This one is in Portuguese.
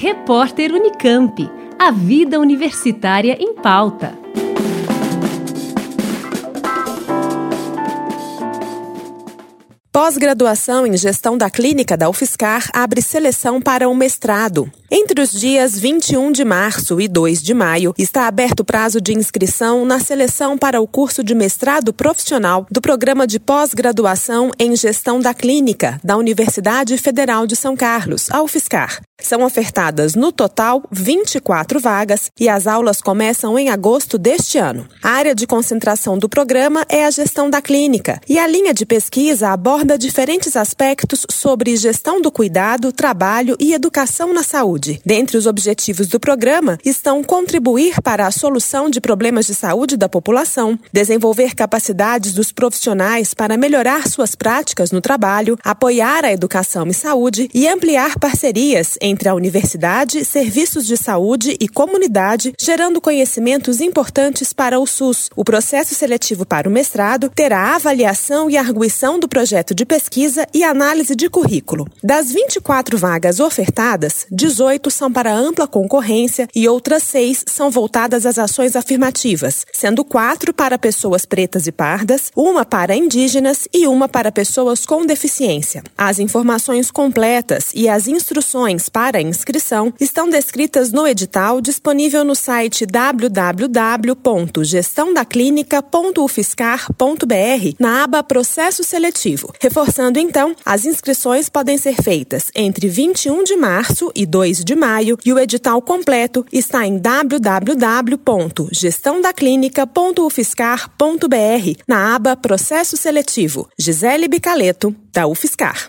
Repórter Unicamp. A vida universitária em pauta. Pós-graduação em Gestão da Clínica da UFSCar abre seleção para o mestrado. Entre os dias 21 de março e 2 de maio, está aberto o prazo de inscrição na seleção para o curso de mestrado profissional do Programa de Pós-Graduação em Gestão da Clínica da Universidade Federal de São Carlos, a UFSCar. São ofertadas, no total, 24 vagas e as aulas começam em agosto deste ano. A área de concentração do programa é a gestão da clínica e a linha de pesquisa aborda diferentes aspectos sobre gestão do cuidado, trabalho e educação na saúde. Dentre os objetivos do programa estão contribuir para a solução de problemas de saúde da população, desenvolver capacidades dos profissionais para melhorar suas práticas no trabalho, apoiar a educação e saúde e ampliar parcerias entre a universidade, serviços de saúde e comunidade, gerando conhecimentos importantes para o SUS. O processo seletivo para o mestrado terá avaliação e arguição do projeto de pesquisa e análise de currículo. Das 24 vagas ofertadas, 18 são para ampla concorrência e outras seis são voltadas às ações afirmativas, sendo quatro para pessoas pretas e pardas, uma para indígenas e uma para pessoas com deficiência. As informações completas e as instruções para a inscrição estão descritas no edital disponível no site www.gestãodaclinica.ufscar.br na aba Processo Seletivo. Reforçando então, as inscrições podem ser feitas entre 21 de março e 2 de maio e o edital completo está em www.gestãodaclinica.ufscar.br na aba Processo Seletivo. Gisele Bicaleto, da UFSCar.